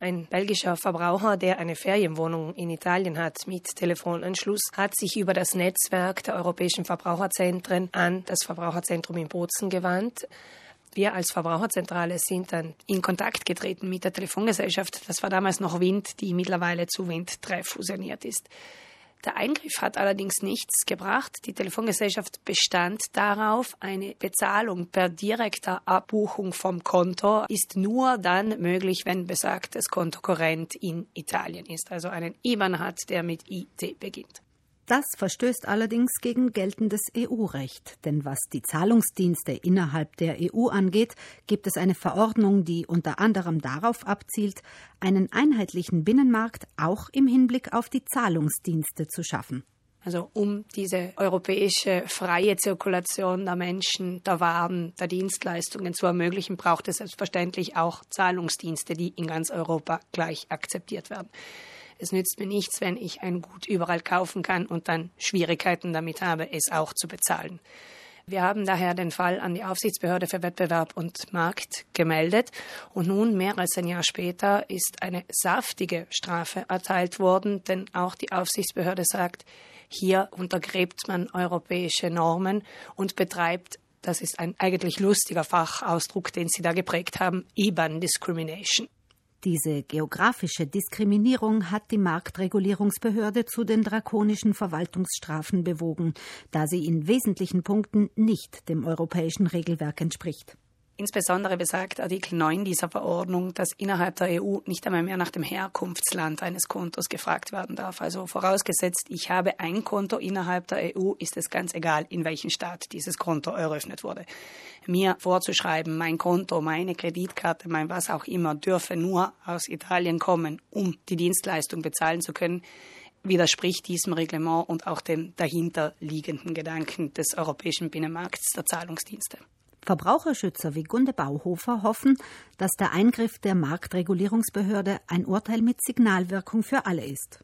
Ein belgischer Verbraucher, der eine Ferienwohnung in Italien hat mit Telefonanschluss, hat sich über das Netzwerk der europäischen Verbraucherzentren an das Verbraucherzentrum in Bozen gewandt. Wir als Verbraucherzentrale sind dann in Kontakt getreten mit der Telefongesellschaft. Das war damals noch Wind, die mittlerweile zu Wind 3 fusioniert ist. Der Eingriff hat allerdings nichts gebracht. Die Telefongesellschaft bestand darauf, eine Bezahlung per direkter Abbuchung vom Konto ist nur dann möglich, wenn besagtes Konto korrent in Italien ist, also einen IBAN hat, der mit IT beginnt. Das verstößt allerdings gegen geltendes EU-Recht, denn was die Zahlungsdienste innerhalb der EU angeht, gibt es eine Verordnung, die unter anderem darauf abzielt, einen einheitlichen Binnenmarkt auch im Hinblick auf die Zahlungsdienste zu schaffen. Also um diese europäische freie Zirkulation der Menschen, der Waren, der Dienstleistungen zu ermöglichen, braucht es selbstverständlich auch Zahlungsdienste, die in ganz Europa gleich akzeptiert werden. Es nützt mir nichts, wenn ich ein Gut überall kaufen kann und dann Schwierigkeiten damit habe, es auch zu bezahlen. Wir haben daher den Fall an die Aufsichtsbehörde für Wettbewerb und Markt gemeldet und nun, mehr als ein Jahr später, ist eine saftige Strafe erteilt worden, denn auch die Aufsichtsbehörde sagt, hier untergräbt man europäische Normen und betreibt das ist ein eigentlich lustiger Fachausdruck, den Sie da geprägt haben, IBAN Discrimination. Diese geografische Diskriminierung hat die Marktregulierungsbehörde zu den drakonischen Verwaltungsstrafen bewogen, da sie in wesentlichen Punkten nicht dem europäischen Regelwerk entspricht. Insbesondere besagt Artikel 9 dieser Verordnung, dass innerhalb der EU nicht einmal mehr nach dem Herkunftsland eines Kontos gefragt werden darf. Also vorausgesetzt, ich habe ein Konto innerhalb der EU, ist es ganz egal, in welchem Staat dieses Konto eröffnet wurde. Mir vorzuschreiben, mein Konto, meine Kreditkarte, mein was auch immer, dürfe nur aus Italien kommen, um die Dienstleistung bezahlen zu können, widerspricht diesem Reglement und auch dem dahinterliegenden Gedanken des europäischen Binnenmarkts der Zahlungsdienste. Verbraucherschützer wie Gunde Bauhofer hoffen, dass der Eingriff der Marktregulierungsbehörde ein Urteil mit Signalwirkung für alle ist.